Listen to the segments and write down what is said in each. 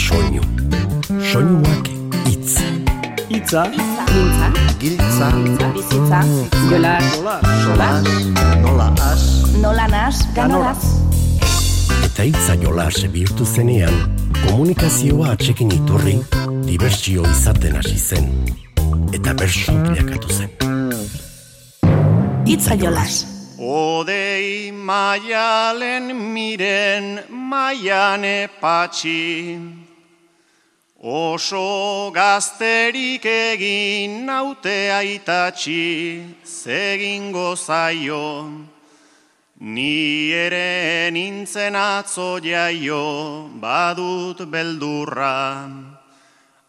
soinu. Soinuak itz. Itza. Giltza. Giltza. Bizitza. Jolas. Solas. Nola as. Nola nas. Ganolaz. Eta itza jolas bihurtu zenean, komunikazioa atxekin iturri, dibertsio izaten hasi zen. Eta bersu bilakatu zen. Itza jolas. Odei maialen miren maiane patxi Oso gazterik egin naute aitatxi Zegingo zaio. Ni ere nintzen atzo jaio Badut beldurra.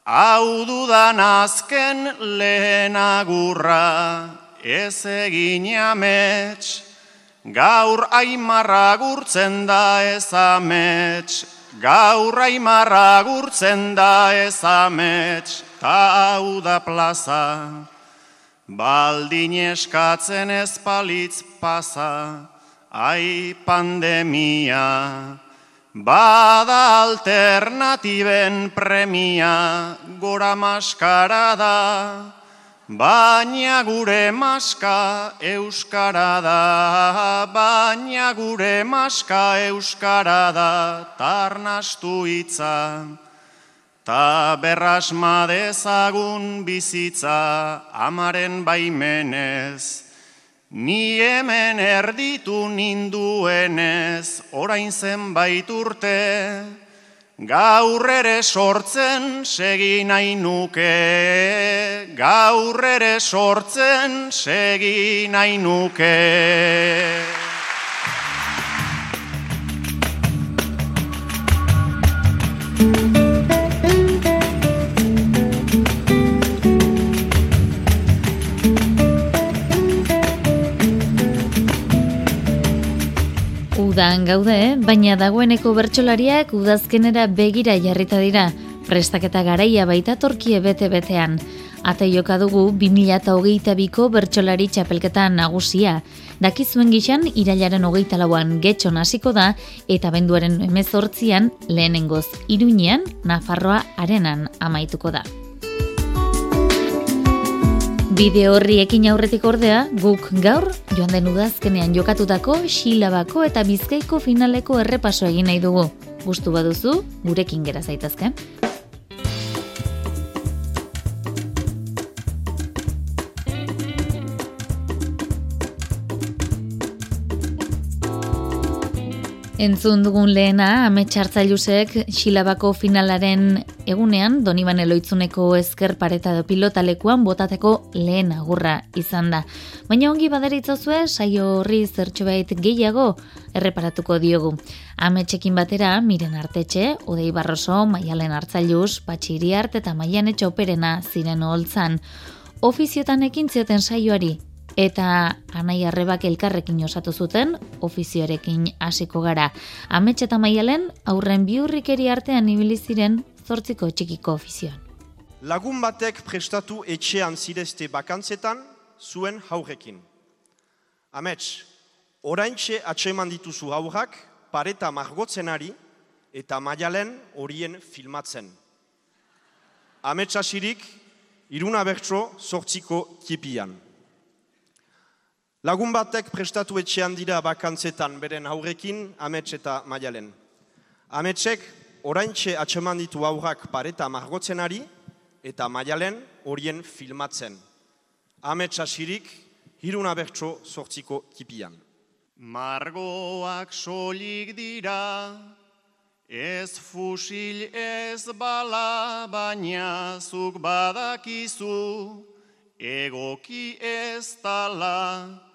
Hau dudan azken lehen agurra ez egin amets, gaur aimarra gurtzen da ez amets, gaur aimarra gurtzen da ez amets, ta hau da plaza, baldin eskatzen ez palitz pasa, ai pandemia, bada alternatiben premia, gora maskara da, Baina gure maska euskara da, baina gure maska euskara da, tarnastu hitza. Ta berrasma dezagun bizitza, amaren baimenez, ni hemen erditu ninduenez, orain zenbait urte, Gaur ere sortzen segi nahi nuke, gaur ere sortzen segi nahi nuke. Udan gaude, baina dagoeneko bertsolariak udazkenera begira jarrita dira, prestaketa garaia baita torkie bete-betean. Ate joka dugu 2008ko bertsolari txapelketa nagusia. Dakizuen gixan, irailaren hogeita lauan getxon hasiko da, eta benduaren emezortzian, lehenengoz iruñean, Nafarroa arenan amaituko da. Bideo horri ekin aurretik ordea, guk gaur, joan den udazkenean jokatutako Xilabako eta Bizkaiko finaleko errepaso egin nahi dugu. Gustu baduzu, gurekin gera zaitazke. Entzun dugun lehena, ametsartzailusek Xilabako finalaren egunean, Doniban Eloitzuneko ezker pareta do pilotalekuan botateko lehen agurra izan da. Baina ongi baderitzozue, saio horri zertxo gehiago erreparatuko diogu. Ametxekin batera, miren artetxe, Odei Barroso, Maialen Artzailuz, Patxiri Art eta Maian Etxoperena ziren holtzan. Ofiziotan ekin zioten saioari, eta anai arrebak elkarrekin osatu zuten ofizioarekin hasiko gara. Amets eta maialen aurren biurrikeri artean ibili ziren zortziko txikiko ofizioan. Lagun batek prestatu etxean zirezte bakantzetan zuen haurekin. Amets, oraintxe atseman dituzu haurrak pareta margotzenari eta maialen horien filmatzen. Amets asirik, iruna bertso zortziko kipian. Lagun batek prestatu etxean dira bakantzetan beren aurrekin amets eta maialen. Ametsek oraintxe atseman ditu aurrak pareta margotzenari eta maialen horien filmatzen. Amets asirik, hiruna bertso sortziko kipian. Margoak solik dira, ez fusil ez bala, baina zuk badakizu, egoki ez tala.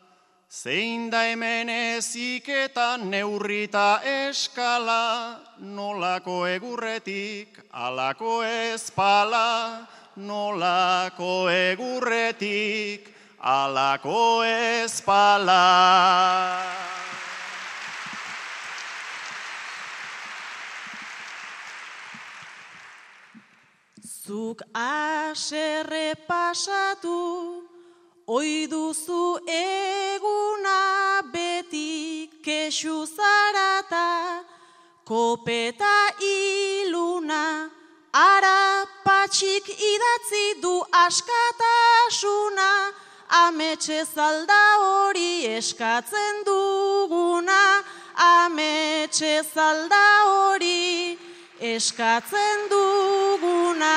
Zein da hemen ezik eta neurrita eskala, nolako egurretik, alako ezpala, nolako egurretik, alako ezpala. Zuk aserre pasatu, Oi duzu eguna beti kesu zarata, kopeta iluna patxik idatzi du askatasuna, ametxe zalda hori eskatzen duguna, ametxe zalda hori eskatzen duguna.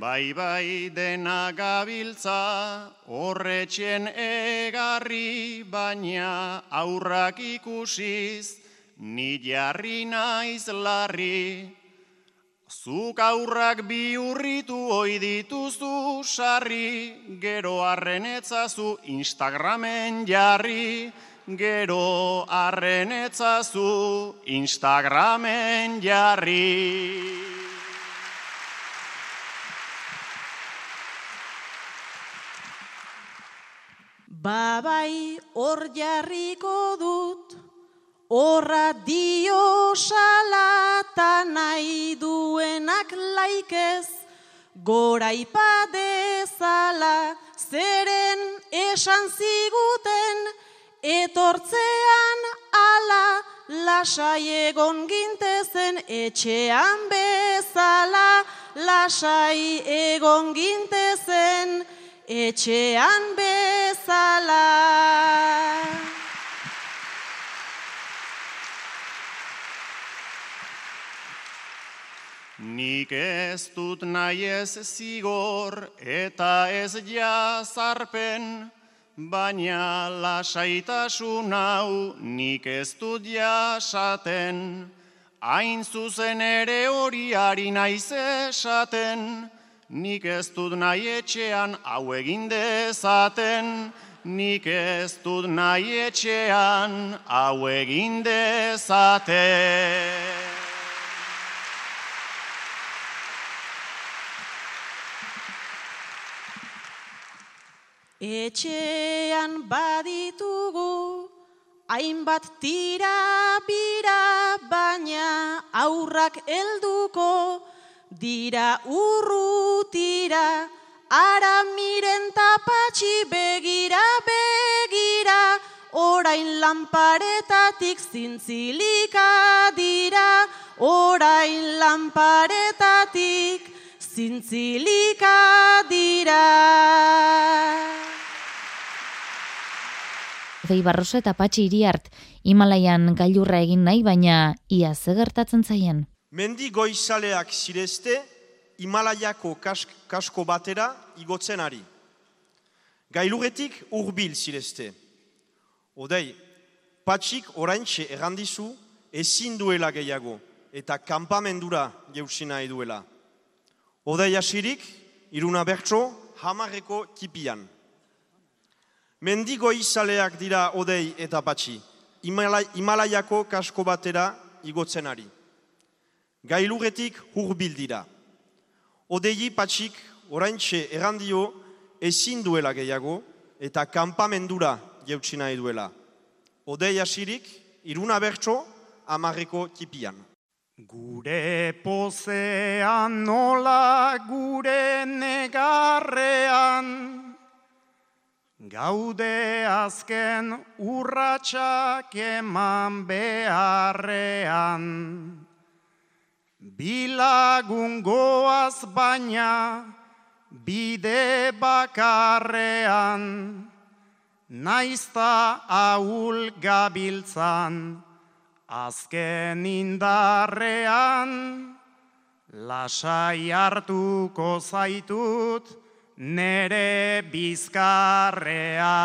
Bai bai dena gabiltza, horretxen egarri, baina aurrak ikusiz, ni jarri naiz larri. Zuk aurrak bi urritu oi dituzu sarri, gero arrenetzazu Instagramen jarri, gero arrenetzazu Instagramen jarri. Babai hor jarriko dut, horra dio salata nahi duenak laikez, gora ipadezala, zeren esan ziguten, etortzean ala, lasai egon gintezen etxean bezala, lasai egon gintezen etxean bezala. Nik ez dut nahi ez zigor eta ez jazarpen, baina lasaitasun hau nik ez dut jasaten. Hain zuzen ere hori ari naiz esaten, nik ez dut nahi etxean hau egin dezaten, nik ez dut nahi etxean hau egin dezaten. Etxean baditugu, hainbat tira bira, baina aurrak helduko, dira urrutira, ara miren tapatxi begira begira, orain lanparetatik zintzilika dira, orain lanparetatik zintzilika dira. Dei Barroso eta Patxi Iriart Himalaian gailurra egin nahi, baina ia ze gertatzen zaien. Mendi goizaleak zirezte, Himalaiako kask, kasko batera igotzen ari. Gailuretik urbil zirezte. Odei, patxik oraintxe errandizu ezin duela gehiago eta kanpamendura jeusi nahi duela. Odei asirik, iruna bertso, hamarreko tipian. Mendigo izaleak dira odei eta patxi, Himalaiako kasko batera igotzen ari. Gailuretik hurbil dira. Odei patxik oraintxe errandio ezin duela gehiago eta kanpamendura jeutsi nahi duela. Odei asirik, iruna bertso, amarreko tipian. Gure pozean nola gure negarrean, Gaude azken urratsak eman beharrean, Bilagun goaz baina bide bakarrean, Naizta ahul gabiltzan, azken indarrean, Lasai hartuko zaitut, nere bizkarrea.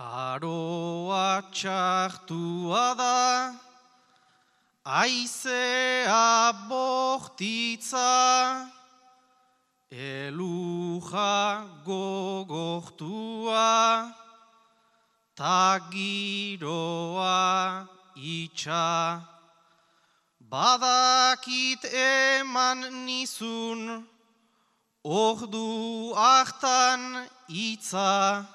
Aroa txartua da, aizea bortitza, Eluja gogortua, tagiroa itxa, badakit eman nizun, ordu hartan itza,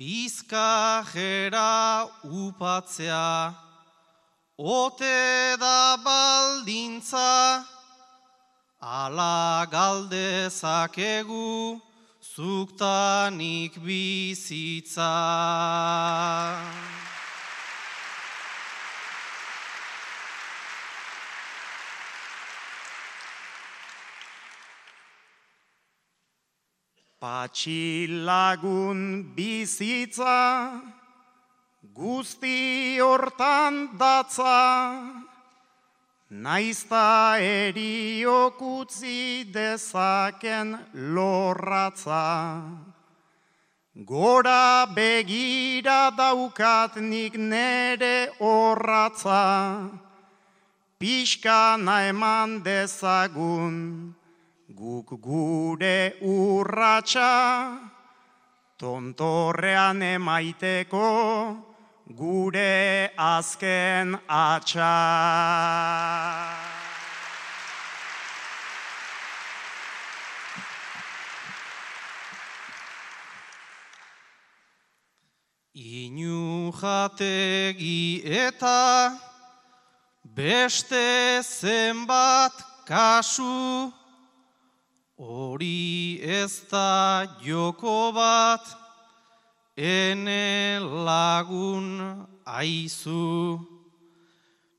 bizkajera upatzea, ote da baldintza, ala galdezakegu, zuktanik bizitza. Patxilagun bizitza, guzti hortan datza, naizta eriokutzi dezaken lorratza. Gora begira daukat nik nere horratza, pixka eman dezagun, guk gure urratsa, tontorrean emaiteko gure azken atxa. Inu jategi eta beste zenbat kasu, hori ez da joko bat, ene lagun aizu.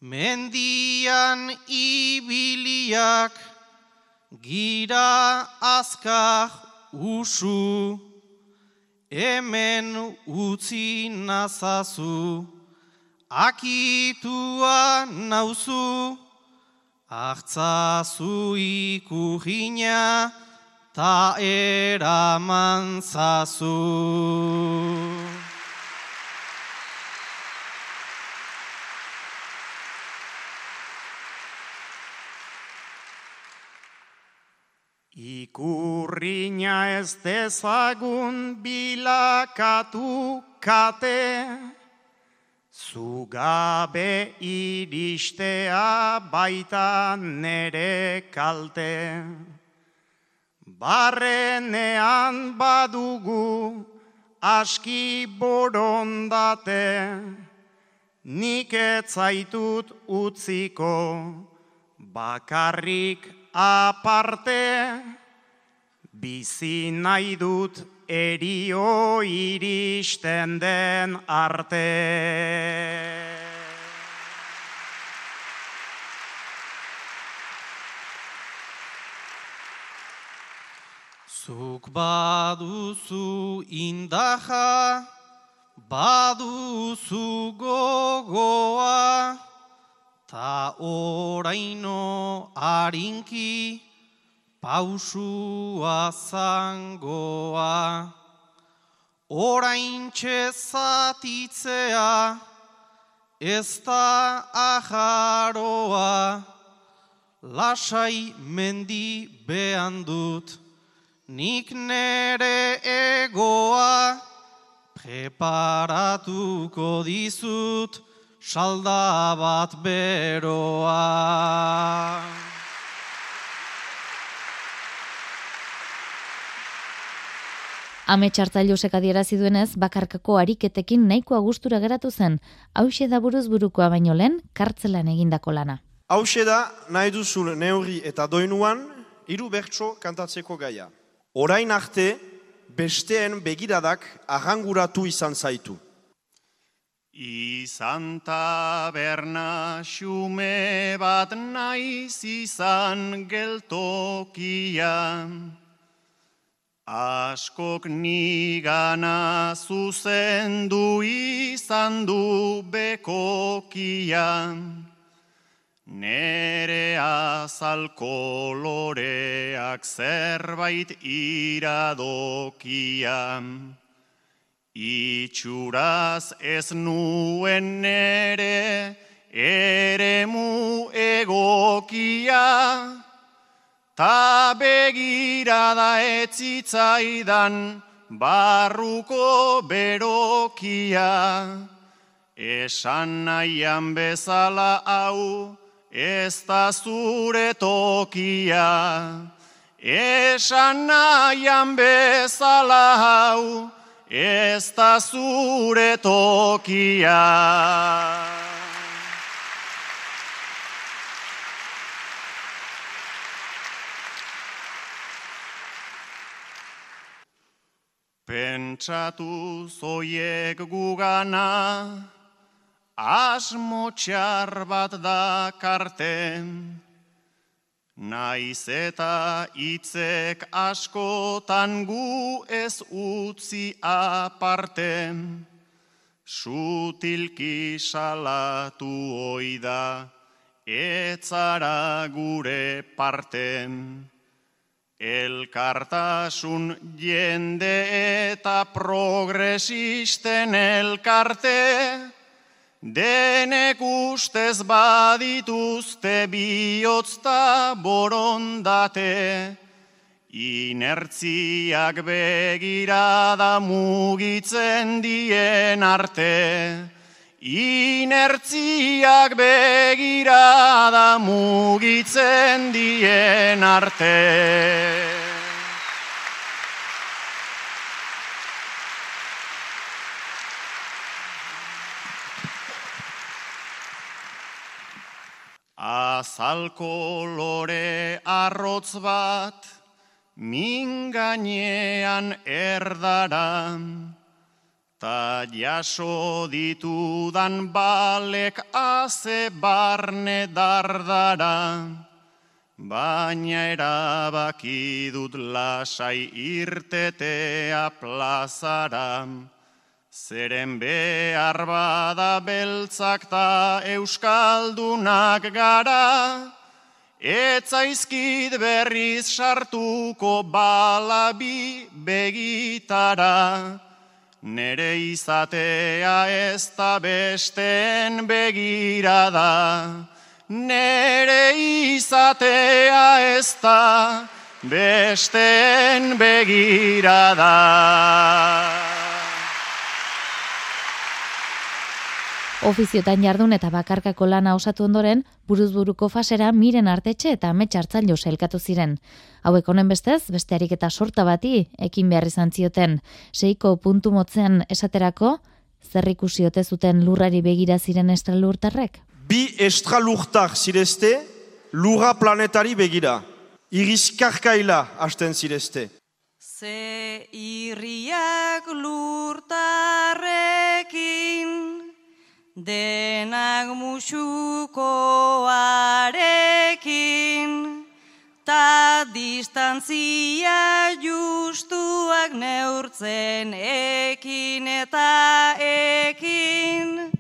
Mendian ibiliak gira azkar usu, hemen utzi nazazu, akitua nauzu, Artzazu ikurina ta eraman zazu. Ikurrina ez dezagun bilakatu kate, Zugabe iristea baita nere kalte. Barrenean badugu aski borondate, nik etzaitut utziko bakarrik aparte, bizi nahi dut erio iristen den arte. Zuk baduzu indaja, baduzu gogoa, ta oraino harinki, pausua zangoa. Orain txezatitzea, ez da ajaroa, lasai mendi behan dut, nik nere egoa, preparatuko dizut, salda bat beroa. Ame txartzailosek adierazi duenez, bakarkako ariketekin nahikoa gustura geratu zen, hause da buruz burukoa baino lehen, kartzelan egindako lana. Hauxe da, nahi duzun neurri eta doinuan, hiru bertso kantatzeko gaia. Orain arte, besteen begiradak arranguratu izan zaitu. Izan taberna xume bat naiz izan geltokian. Askok nigana zuzendu izan du bekokian. Nere azal koloreak zerbait iradokian. Itxuraz ez nuen nere eremu egokia. Ta begirada etzitzaidan barruko berokia. Esan nahian bezala hau ez da zure tokia. Esan nahian bezala hau ez da zure tokia. Pentsatu zoiek gugana, asmo txar bat da karten, naiz eta itzek askotan gu ez utzi aparten, sutilki salatu oida, etzara gure parten. Elkartasun jende eta progresisten elkarte, denek ustez badituzte bihotzta borondate, inertziak begirada mugitzen dien arte, Inertziak begirada mugitzen dien arte. Azalko lore arrotz bat, minganean erdaran, Ta jaso ditudan balek aze barne dardara, baina erabaki dut lasai irtetea plazara. Zeren behar bada beltzak ta euskaldunak gara, etzaizkit berriz sartuko balabi begitara. Nere izatea ez da besten begirada, nere izatea ez da besten begirada. Ofiziotan jardun eta bakarkako lana osatu ondoren, buruzburuko fasera miren artetxe eta metxartzal jo elkatu ziren. Hauek honen bestez, bestearik eta sorta bati, ekin behar izan zioten, seiko puntu motzean esaterako, zer ikusi ote zuten lurrari begira ziren estralurtarrek? Bi estralurtar zirezte, lurra planetari begira. Irizkarkaila hasten zirezte. Ze irriak lurtarrekin denak musukoarekin, ta distantzia justuak neurtzen ekin eta ekin,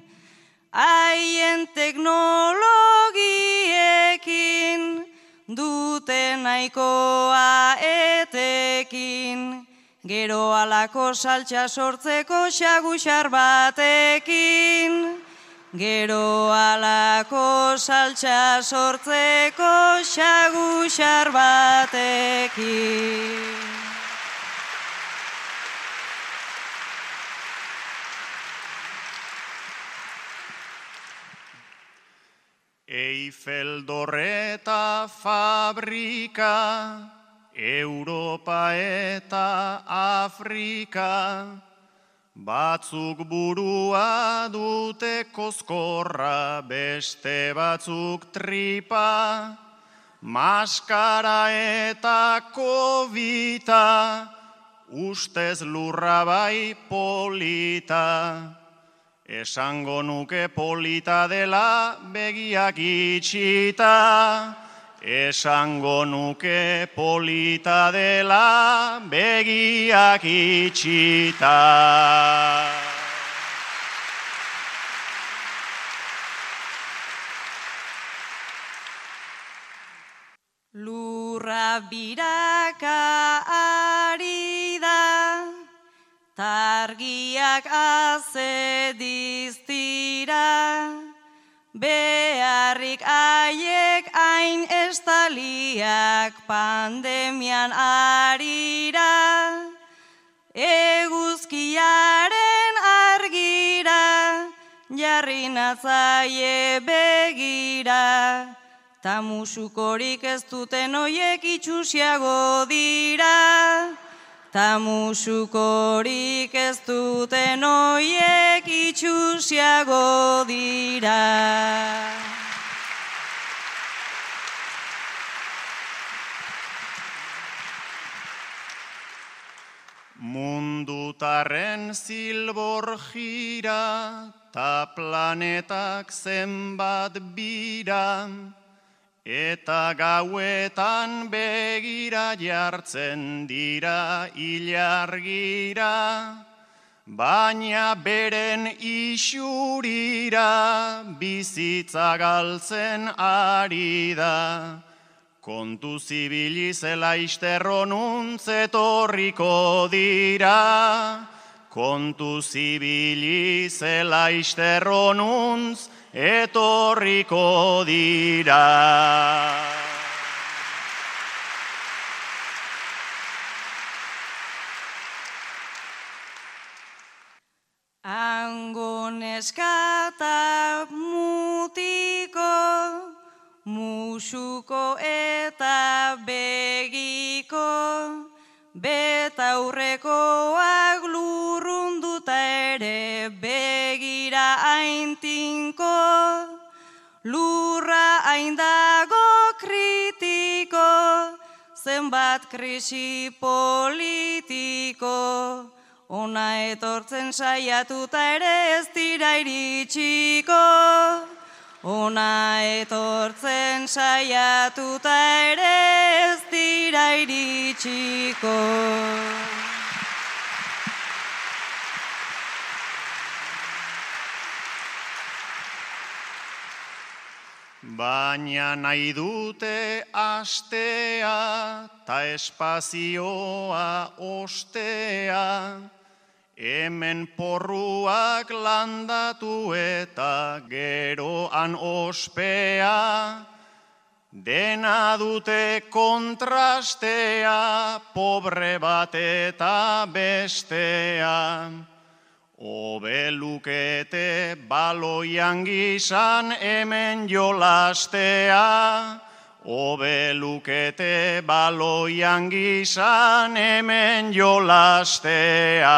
haien teknologiekin, duten nahikoa etekin, Gero alako saltsa sortzeko xaguxar batekin. Gero alako saltsa sortzeko xaguxar batekin. Eiffel dorreta fabrika, Europa eta Afrika, batzuk burua dute koskorra, beste batzuk tripa, maskara eta kovita, ustez lurra bai polita. Esango nuke polita dela begiak itxita, Esango nuke polita dela begiak itxita. Lurra biraka ari da, targiak azediztira, Beharrik aiek hain estaliak pandemian arira, eguzkiaren argira, jarri natzaie begira, ta musukorik ez duten oiek itxusiago dira. Ta musukorik ez duten oiek itxusiago dira. Mundutaren zilbor jira, ta planetak zenbat bira, eta gauetan begira jartzen dira ilargira, baina beren isurira bizitza galtzen ari da. Kontu zibili zela isterronuntzetorriko dira, kontu zibili zela isterronuntz etorriko dira. Angon eskata mutiko, musuko eta begiko, betaurrekoak lurrunduta ere begira aintinko, lurra aindago kritiko, zenbat krisi politiko, ona etortzen saiatuta ere ez dira iritsiko. Ona etortzen saiatuta ere ez dira iritsiko. Baina nahi dute astea, ta espazioa ostea, hemen porruak landatu eta geroan ospea, dena dute kontrastea, pobre bat eta bestea. Obe lukete baloian gizan hemen jolastea, Obe lukete baloian gizan hemen jolastea.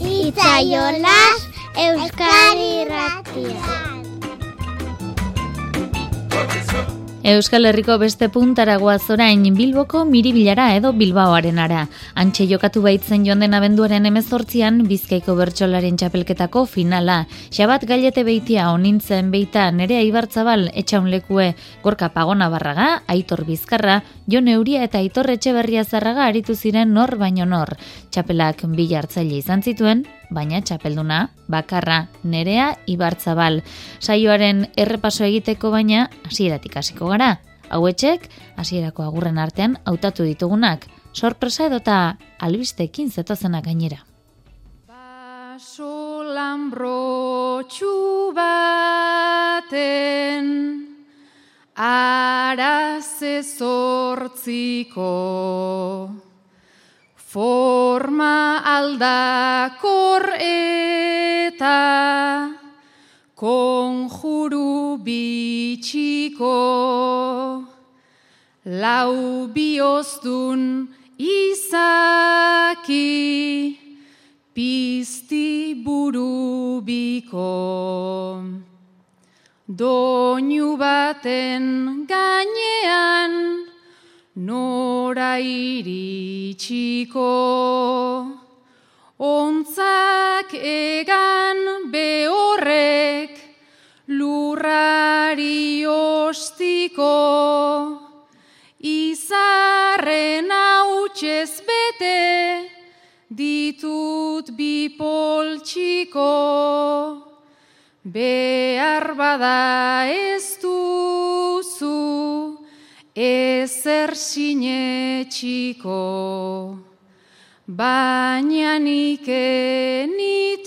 Itzaiolas Euskadi Ratia. Euskal Herriko beste puntaragoa zorain Bilboko miribilara edo Bilbaoaren ara. Antxe jokatu baitzen joan den abenduaren emezortzian, Bizkaiko bertsolaren txapelketako finala. Xabat gailete beitia onintzen beita nerea ibartzabal etxaun lekue gorka pagona barraga, aitor bizkarra, jo neuria eta aitor etxeberria zarraga aritu ziren nor baino nor. Txapelak bila hartzaile izan zituen, baina txapelduna bakarra nerea ibartzabal. Saioaren errepaso egiteko baina hasieratik hasiko gara. Hauetxek hasierako agurren artean hautatu ditugunak. Sorpresa edota albistekin zetozenak gainera. Baso lambrotxu baten araze zortziko Forma aldakor eta konjuru bitxiko lau biozdun izaki pizti burubiko. Doinu baten gainean nora iritsiko. Ontzak egan behorrek lurrari ostiko, izarren hautsez bete ditut bipoltsiko, behar bada ez ezer sinetxiko, baina nik nituzke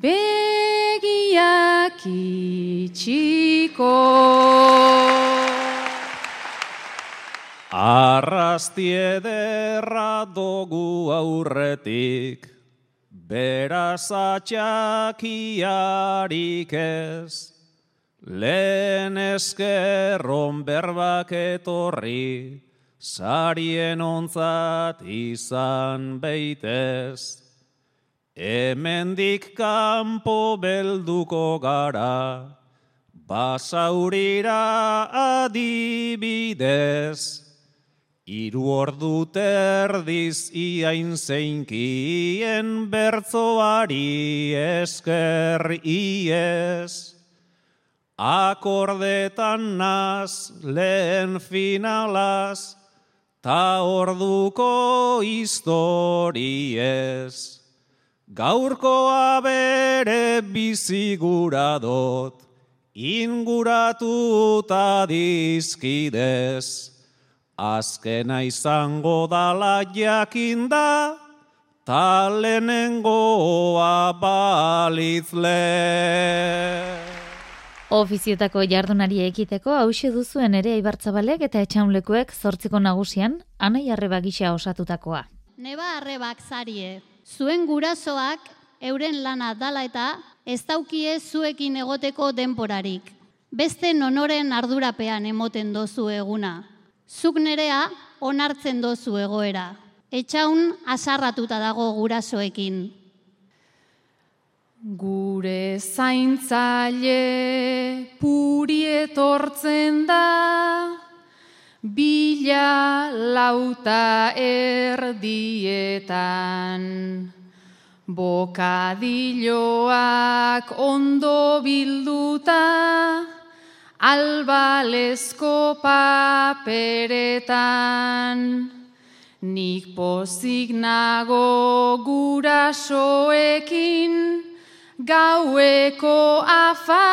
begiak itxiko. Arrastie derra dogu aurretik, beraz atxakiarik ez, lehen eskerron berbak etorri, sarien ontzat izan beitez. Hemendik kanpo belduko gara, basaurira adibidez, Iru ordu terdiz iain zeinkien bertzoari esker iez. Akordetan naz lehen finalaz, ta orduko historiez. Gaurkoa bere biziguradot, inguratuta dizkidez. Azkena izango dala jakinda, talenengoa balitzle. Ofizietako jardunari ekiteko hause duzuen ere aibartzabalek eta etxaunlekuek zortziko nagusian, anai arreba gisa osatutakoa. Neba arrebak zarie, zuen gurasoak euren lana dala eta ez daukie zuekin egoteko denporarik. Beste nonoren ardurapean emoten dozu eguna. Zuk nerea onartzen dozu egoera. Etxaun asarratuta dago gurasoekin. Gure zaintzaile puri etortzen da, bila lauta erdietan. Bokadilloak ondo bilduta, albalezko paperetan. Nik pozik nago gurasoekin, gaueko afarietan.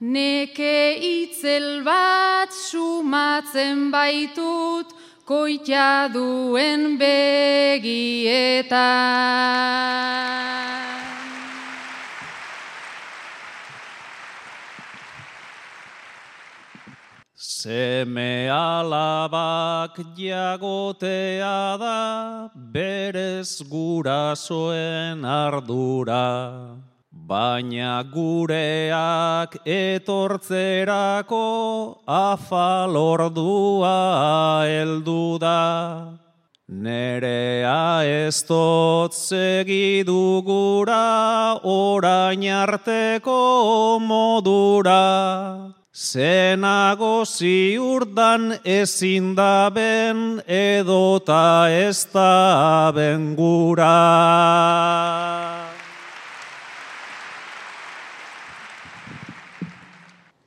Neke itzel bat sumatzen baitut, koita duen begietan. Seme alabak jagotea da berez gurasoen ardura, baina gureak etortzerako afalordua heldu da. Nerea ez dut segidu gura orain arteko modura. Zenago ziurdan ezin da ben edota ez da ben gura.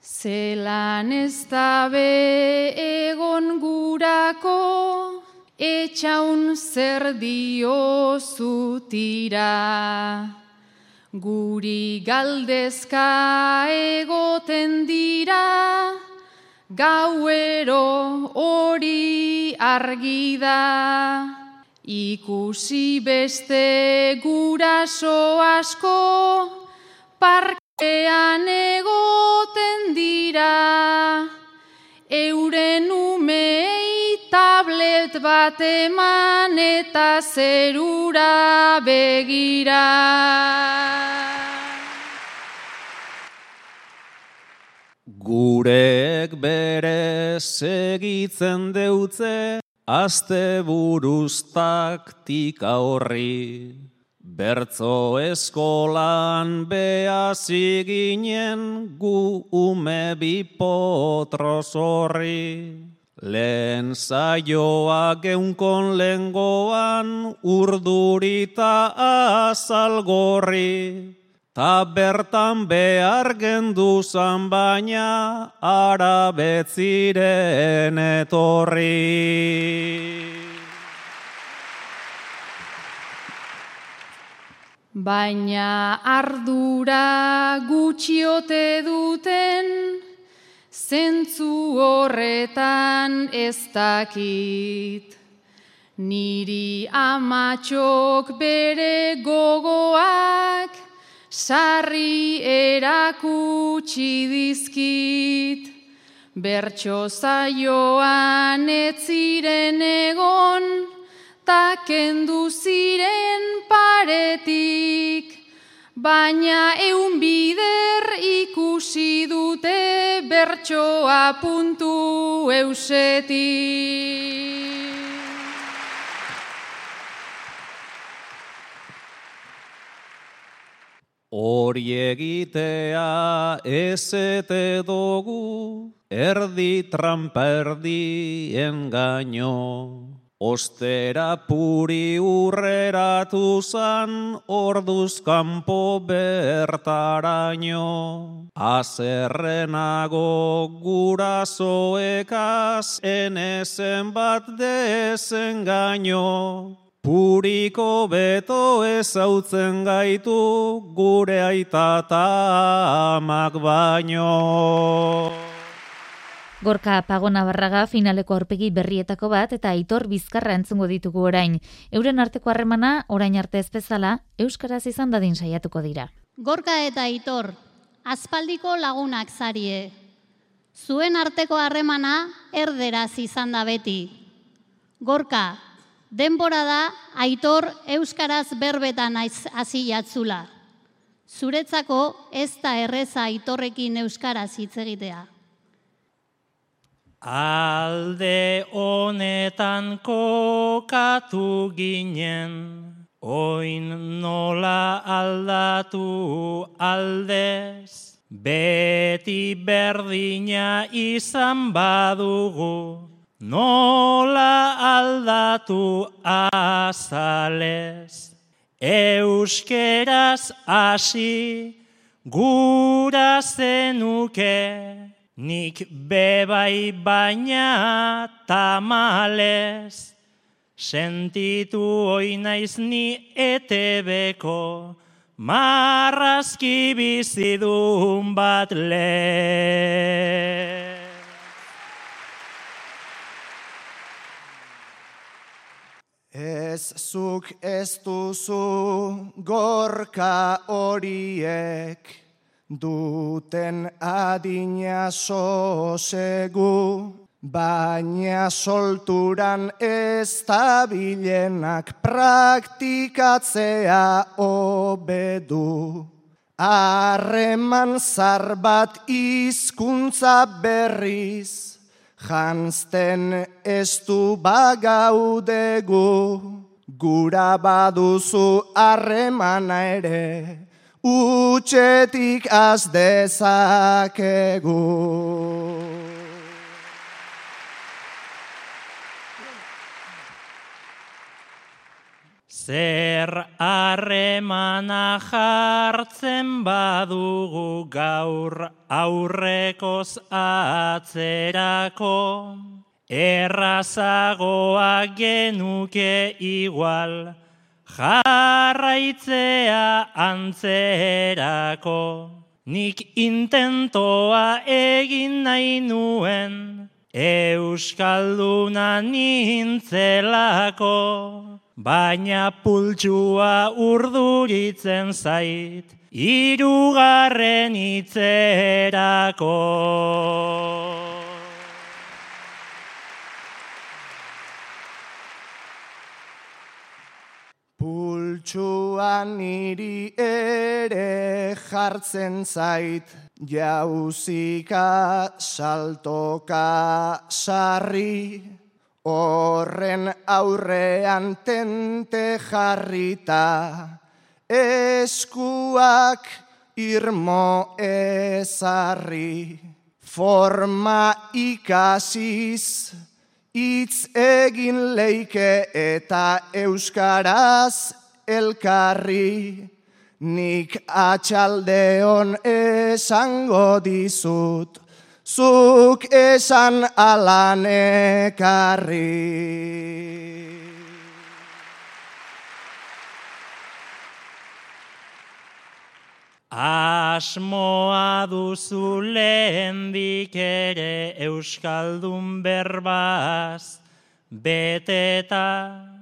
Zelan ez da be egon gurako, etxaun zer diozu tira. Guri galdezka egoten dira, gauero hori argi da. Ikusi beste guraso asko, parkean egoten dira. Euren umei tablet bat eman eta zerura begira. Gurek bere segitzen deutze, azte buruz taktika horri. Bertzo eskolan behazi ginen gu ume bipotros horri. Lehen zaioa geunkon lengoan urdurita azalgorri. Ta bertan behar genduzan baina arabetziren etorri. Baina ardura gutxiote duten, zentzu horretan ez dakit. Niri amatxok bere gogoak, sarri erakutsi dizkit. Bertso zaioan ez ziren egon, ta kendu ziren paretik, baina eun bider ikusi dute bertsoa puntu eusetik. Hori egitea ezete dugu, erdi trampa erdi engaino. Ostera puri urreratu zan, orduz kanpo bertaraino. Azerrenago gurasoekaz, enezen bat dezengaino. Puriko beto ezautzen gaitu gure aita amak baino. Gorka Pagona Barraga finaleko aurpegi berrietako bat eta Aitor Bizkarra entzungo ditugu orain. Euren arteko harremana orain arte ez bezala euskaraz izan dadin saiatuko dira. Gorka eta Aitor, aspaldiko lagunak zarie. Zuen arteko harremana erderaz izan da beti. Gorka, Denbora da, aitor euskaraz berbetan hasi jatzula. Zuretzako ez da erreza aitorrekin euskaraz hitz egitea. Alde honetan kokatu ginen, oin nola aldatu aldez, beti berdina izan badugu, Nola aldatu azalez, euskeraz hasi gura zenuke, nik bebai baina tamalez, sentitu oinaiz ni etebeko, marrazki bizidun bat lez. Ez zuk ez duzu gorka horiek duten adina sosegu, baina solturan ez tabilenak praktikatzea obedu. Harreman zarbat izkuntza berriz, janzten ez du bagaudegu, gura baduzu harremana ere, utxetik az dezakegu. Zer harremana jartzen badugu gaur aurrekoz atzerako, errazagoa genuke igual, jarraitzea antzerako. Nik intentoa egin nahi nuen, Euskalduna nintzelako. Baina pultsua urduritzen zait, irugarren itzerako. Pultsua niri ere jartzen zait, jauzika saltoka sarri, Horren aurrean tente jarrita, eskuak irmo ezarri. Forma ikasiz, hitz egin leike eta euskaraz elkarri. Nik atxaldeon esango dizut, zuk esan alan ekarri. Asmoa duzu lehendik ere Euskaldun berbaz beteta,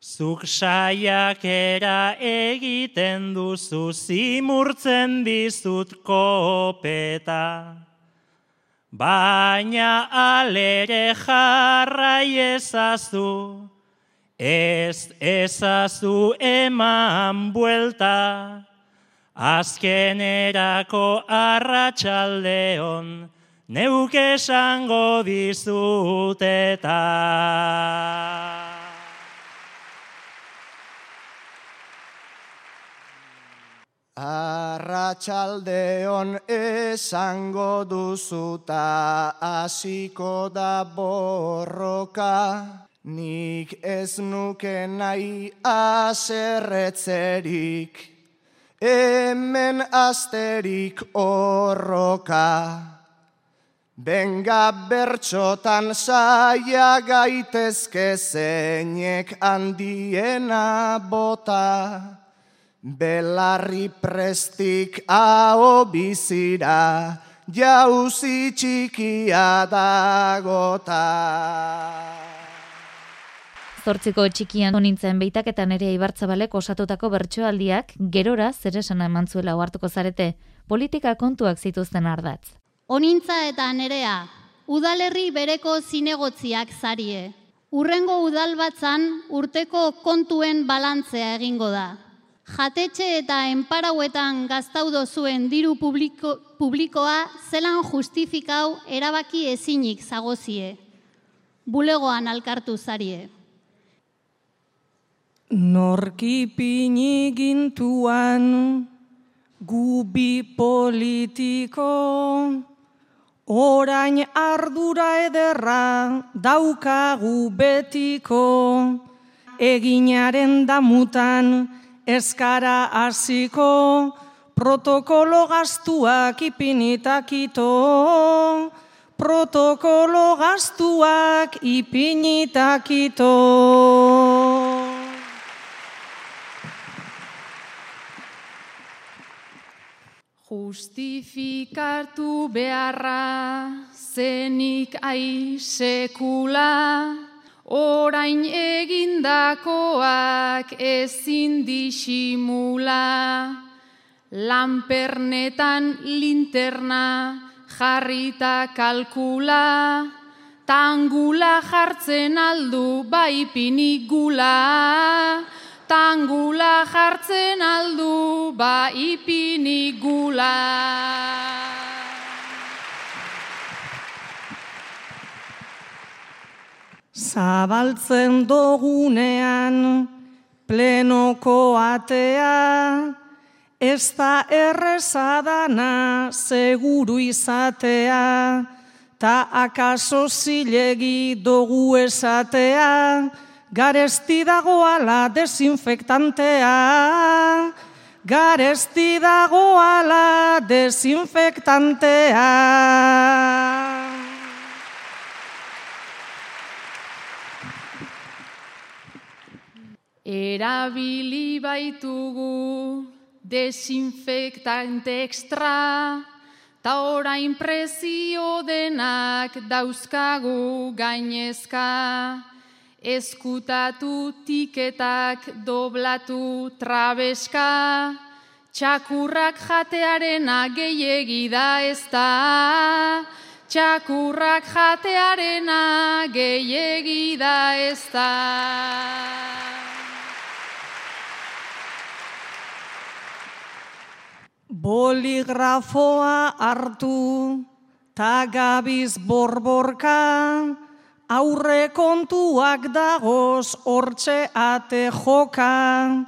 zuk saiakera egiten duzu, zimurtzen dizut kopeta. baina alere jarrai ezazu, ez ezazu eman buelta, azkenerako arratsaldeon neuk esango dizut eta. Arratxaldeon esango duzuta hasiko da borroka, nik ez nuke nahi aserretzerik, hemen asterik horroka. Benga bertxotan saia gaitezke zeinek handiena bota, Belarri prestik hau bizira, jauzi txikia dagota. Zortziko txikian nintzen beitak eta nere ibartzabalek osatutako bertsoaldiak gerora zer esan eman zuela ohartuko zarete, politika kontuak zituzten ardatz. Onintza eta nerea, udalerri bereko zinegotziak zarie. Urrengo udalbatzan urteko kontuen balantzea egingo da jatetxe eta enparauetan gaztaudo zuen diru publiko, publikoa zelan justifikau erabaki ezinik zagozie. Bulegoan alkartu zarie. Norki pini gintuan gubi politiko orain ardura ederra daukagu betiko eginaren damutan Eskara hasiko protokolo gastuak ipinitakito. Protokolo gastuak ipinitakito. Justifikatu beharra zenik aisekula. Orain egindakoak ezin disimula, lanpernetan linterna jarrita kalkula, tangula jartzen aldu bai pinigula, tangula jartzen aldu bai pinigula. Zabaltzen dogunean plenoko atea, ez da errezadana seguru izatea, ta akaso zilegi dogu esatea, garesti dagoala desinfektantea, garesti dagoala desinfektantea. Erabili baitugu desinfektante extra, ta orain prezio denak dauzkagu gainezka. Eskutatu tiketak doblatu trabeska, txakurrak jatearena gehiegi da ez da. Txakurrak jatearena gehiegi da ez da. Boligrafoa hartu, tagabiz borborka, aurre kontuak dagoz hortxe ate joka.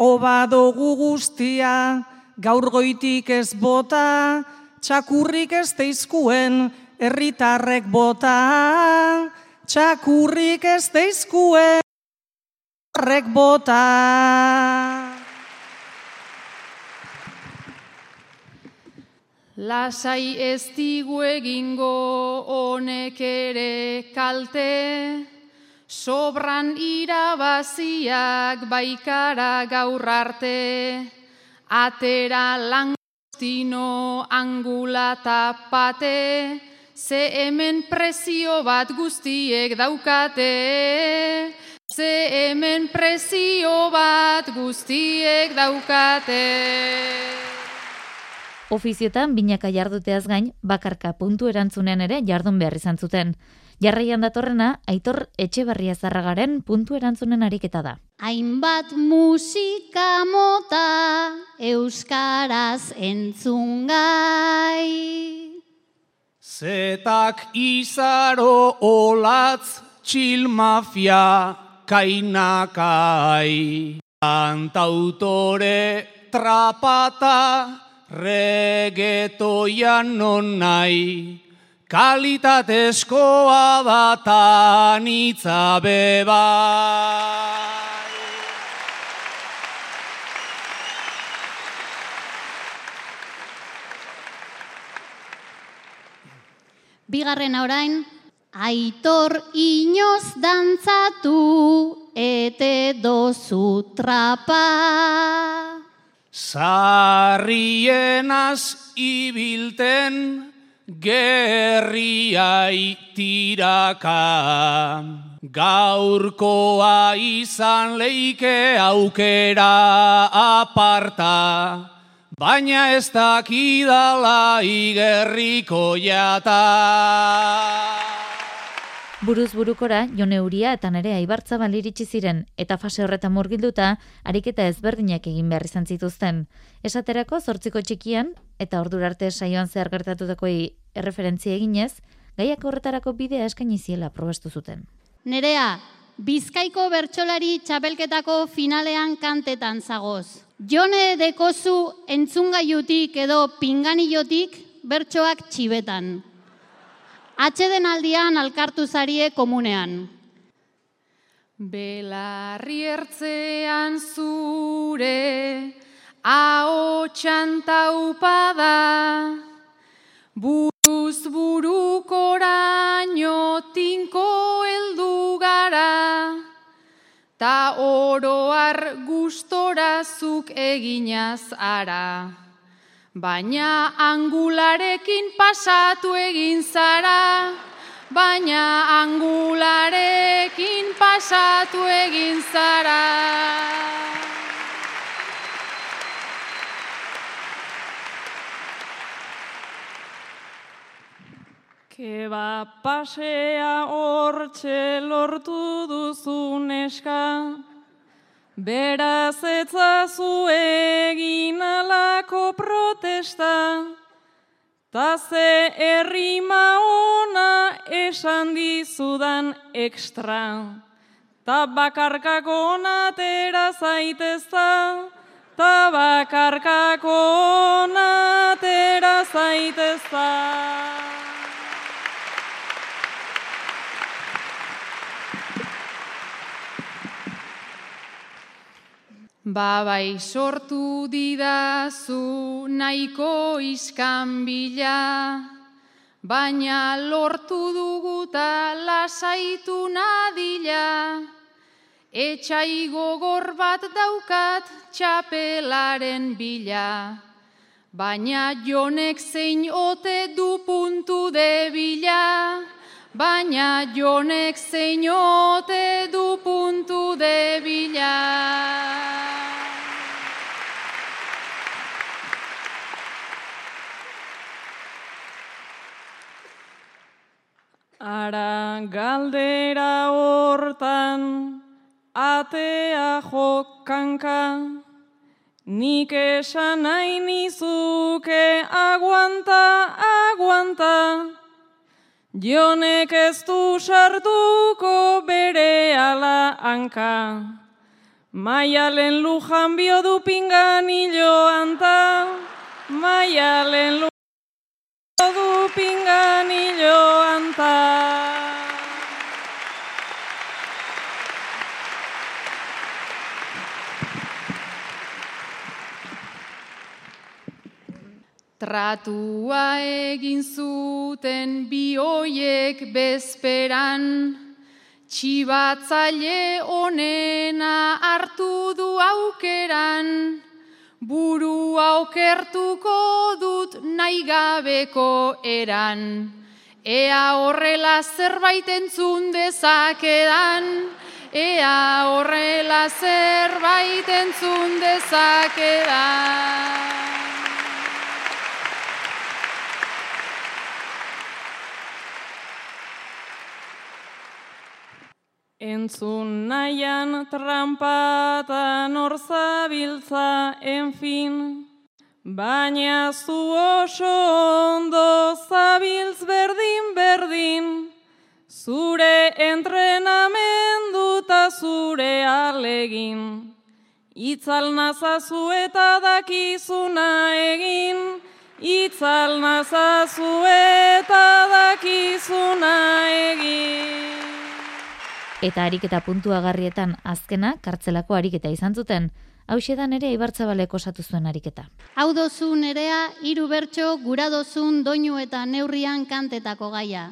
Obadogu guztia, gaur goitik ez bota, txakurrik ez teizkuen, herritarrek bota. Txakurrik ez teizkuen, herritarrek bota. Lasai ez digu egingo honek ere kalte, sobran irabaziak baikara gaur arte, atera langostino angula tapate, ze hemen prezio bat guztiek daukate, ze hemen prezio bat guztiek daukate. Ofiziotan binaka jarduteaz gain, bakarka puntu erantzunean ere jardun behar izan zuten. Jarraian datorrena, aitor etxe barria zarragaren puntu erantzunen ariketa da. Hainbat musika mota euskaraz entzungai. Zetak izaro olatz txil mafia kainakai. Antautore trapata regetoian non nahi. Kalitatezkoa datan itzabeba. Bigarrena orain, aitor inoz dantzatu ete dozu trapa. Sarrienaz ibilten gerriai tiraka. Gaurkoa izan leike aukera aparta, baina ez dakidala igerriko jata. Buruz burukora, Jone Uria eta nere aibartza baliritsi ziren, eta fase horretan murgilduta, ariketa ezberdinak egin behar izan zituzten. Esaterako, zortziko txikian, eta ordurarte saioan zehar gertatutako erreferentzia eginez, gaiak horretarako bidea eskaini ziela probestu zuten. Nerea, Bizkaiko bertsolari txapelketako finalean kantetan zagoz. Jone dekozu entzungaiutik edo pinganillotik bertsoak txibetan. Atxeden aldian alkartu zarie komunean. Belarri ertzean zure, hau txantaupada, buruz burukoraino tinko heldu gara, ta oroar gustorazuk eginaz ara. Baina angularekin pasatu egin zara, baina angularekin pasatu egin zara. Keba pasea hortxe lortu duzu neska, beraz etzazu egin alako protesta, ta ze errima ona esan dizudan ekstra, ta bakarkako onatera zaitezta, ta bakarkako onatera zaitezta. Ba bai sortu didazu nahiko iskan bila, baina lortu duguta lasaitu nadila. Etxai gogor bat daukat txapelaren bila, baina jonek zein ote du puntu de bila. Baina jonek zein ote du puntu de Ara galdera hortan atea jokanka, nik esan nahi nizuke aguanta, aguanta, jonek ez du sartuko bere ala hanka. Maialen lujan bio du pingan anta, maialen lujan du pinganillo anta. Tratua egin zuten bioiek bezperan, txibatzaile onena hartu du aukeran, Buru aukertuko dut nahi gabeko eran, ea horrela zerbait entzun dezakedan, ea horrela zerbait entzun dezakedan. Entzun nahian trampatan orzabiltza, enfin, baina zu oso ondo zabiltz berdin berdin, zure entrenamendu eta zure alegin. Itzal nazazu eta dakizuna egin, itzal nazazu eta dakizuna egin. Eta ariketa puntua garrietan azkena kartzelako ariketa izan zuten, hausedan ere ibartzabalek osatu zuen ariketa. Hau dozu nerea, hiru bertso gura dozun doinu eta neurrian kantetako gaia.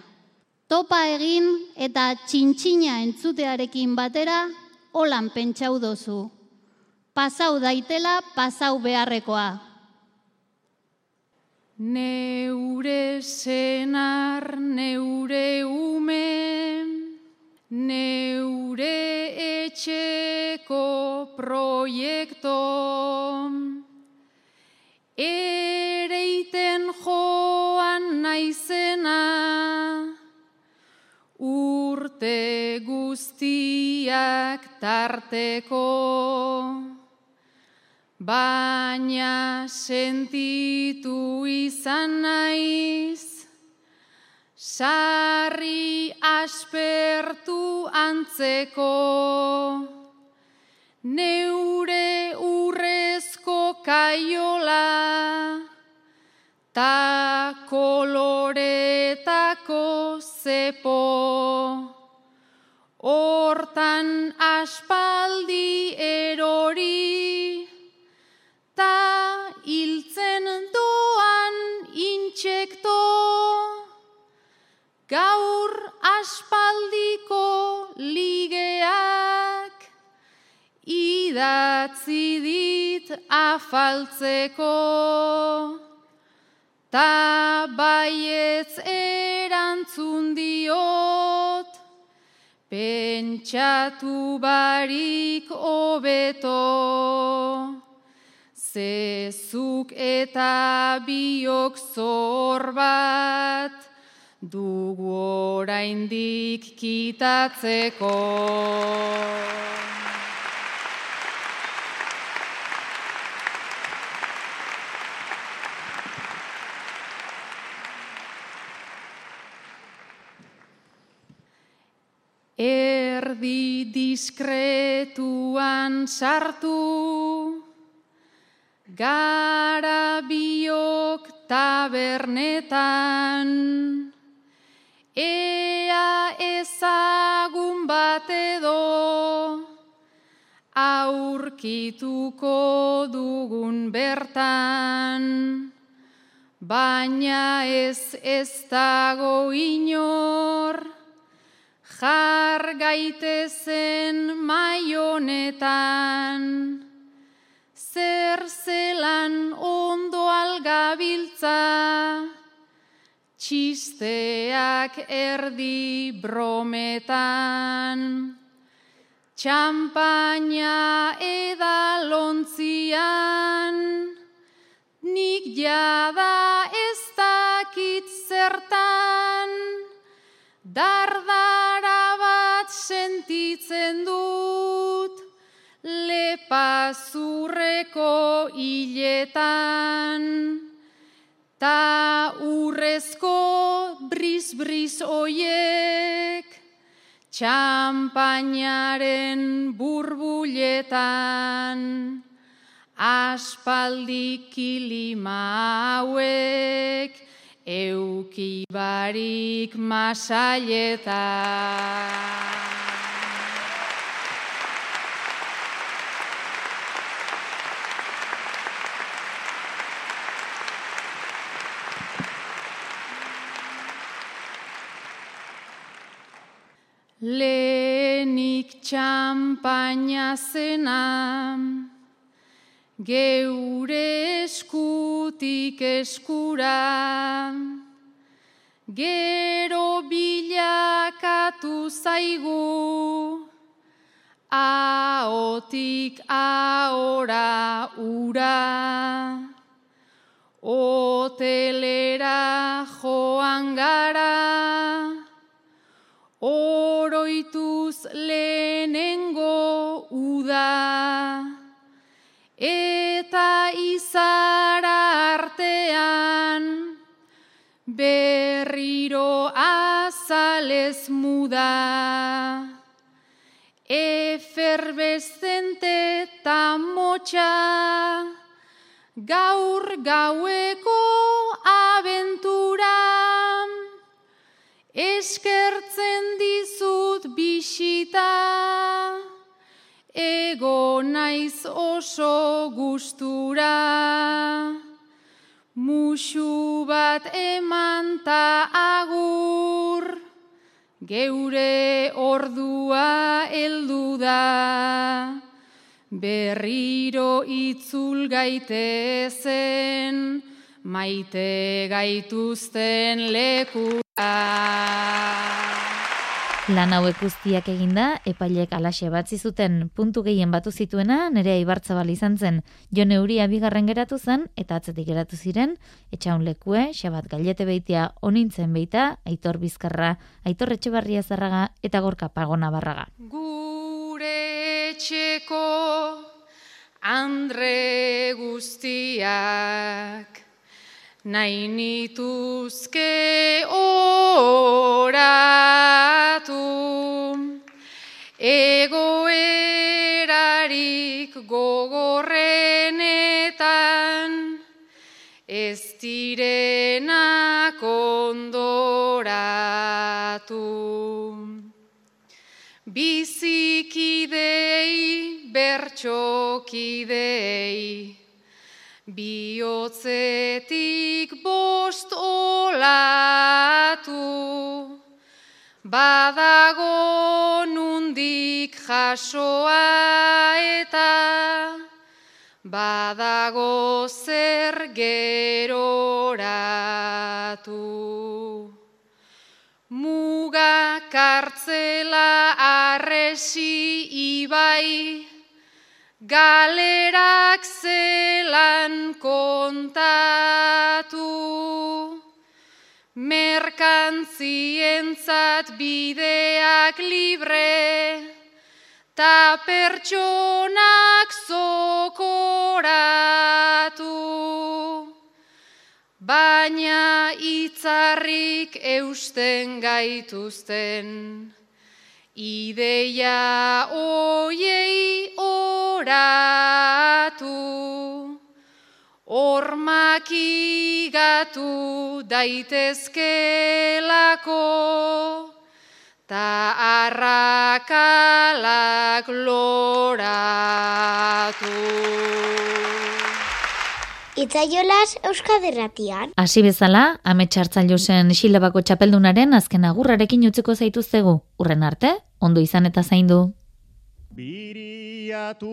Topa egin eta txintxina entzutearekin batera, holan pentsau dozu pasau daitela pasau beharrekoa. Neure senar, neure ume, neure etxeko proiektu, ereiten joan naizena, urte guztiak tarteko. Baina sentitu izan naiz, sarri aspertu antzeko, neure urrezko kaiola, ta koloretako zepo, hortan aspaldi idatzi dit afaltzeko ta baietz erantzun diot pentsatu barik hobeto Zezuk eta biok zor bat dugu oraindik kitatzeko. Erdi diskretuan sartu, Gara biok tabernetan, ea ezagun bat edo, aurkituko dugun bertan, baina ez ez dago inor, jar gaitezen maionetan, zer zelan ondo algabiltza, txisteak erdi brometan, txampaina edalontzian, nik jada ez dakit zertan, dardara bat sentitzen dut, lepazurreko hiletan, ta urrezko briz-briz oiek, txampainaren burbuletan, aspaldi kilima hauek, eukibarik masailetan. Lehenik txampaina zena, geure eskutik eskura, gero bilakatu zaigu, aotik aora ura, hotelera joan gara, azalez muda eferbezente eta motxa gaur gaueko abentura. Eskertzen dizut bisita ego naiz oso gustura. Musu bat eman ta agur geure ordua heldu da berriro itzul gaitezen maite gaituzten lekura. Lan hauek guztiak eginda, epailek alaxe batzi zuten puntu gehien batu zituena, nerea ibartzabal izan zen, jo neuria bigarren geratu zen, eta atzetik geratu ziren, etxaun lekue, xabat galete beitia onintzen beita, aitor bizkarra, aitor etxebarria zarraga, eta gorka pagona barraga. Gure etxeko andre guztiak, nahi nituzke oratu egoerarik gogorrenetan ez direnak ondoratu. Bizikidei bertxokidei Biotzetik bost olatu, badago nundik jasoa eta badago zer geroratu. Muga kartzela arresi ibai, galerak zelan kontatu, merkantzientzat bideak libre, ta pertsonak zokoratu. Baina itzarrik eusten gaituzten, ideia oiei oratu, ormakigatu daitezkelako, ta arrakalak loratu. Itzaiolas Euskaderratian. Hasi bezala, ametsa zen xilabako txapeldunaren azken agurrarekin utziko zaituztegu. Urren arte, ondo izan eta zaindu. Biriatuko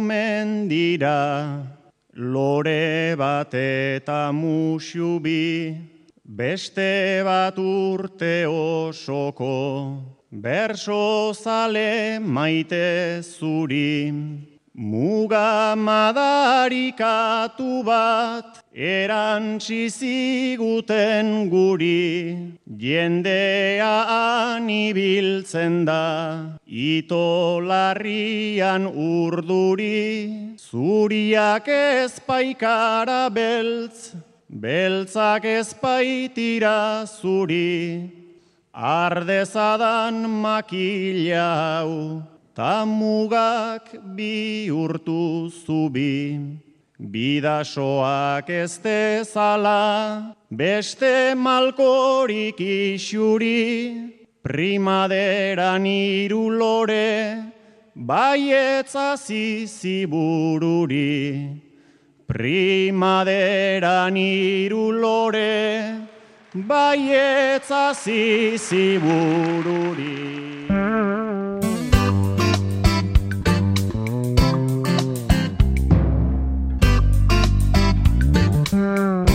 mendira, lore bat eta musubi, beste bat urte osoko, berso zale maite zuri. Muga madarikatu bat erantzi ziguten guri, jendea anibiltzen da, ito larrian urduri, zuriak ezpaikara beltz, beltzak ezpaitira zuri, ardezadan makila hau ta mugak bi urtu zubi. Bidasoak ez dezala, beste malkorik isuri, primaderan iru lore, baietza zizibururi. Primaderan iru lore, baietza zizibururi. Mm.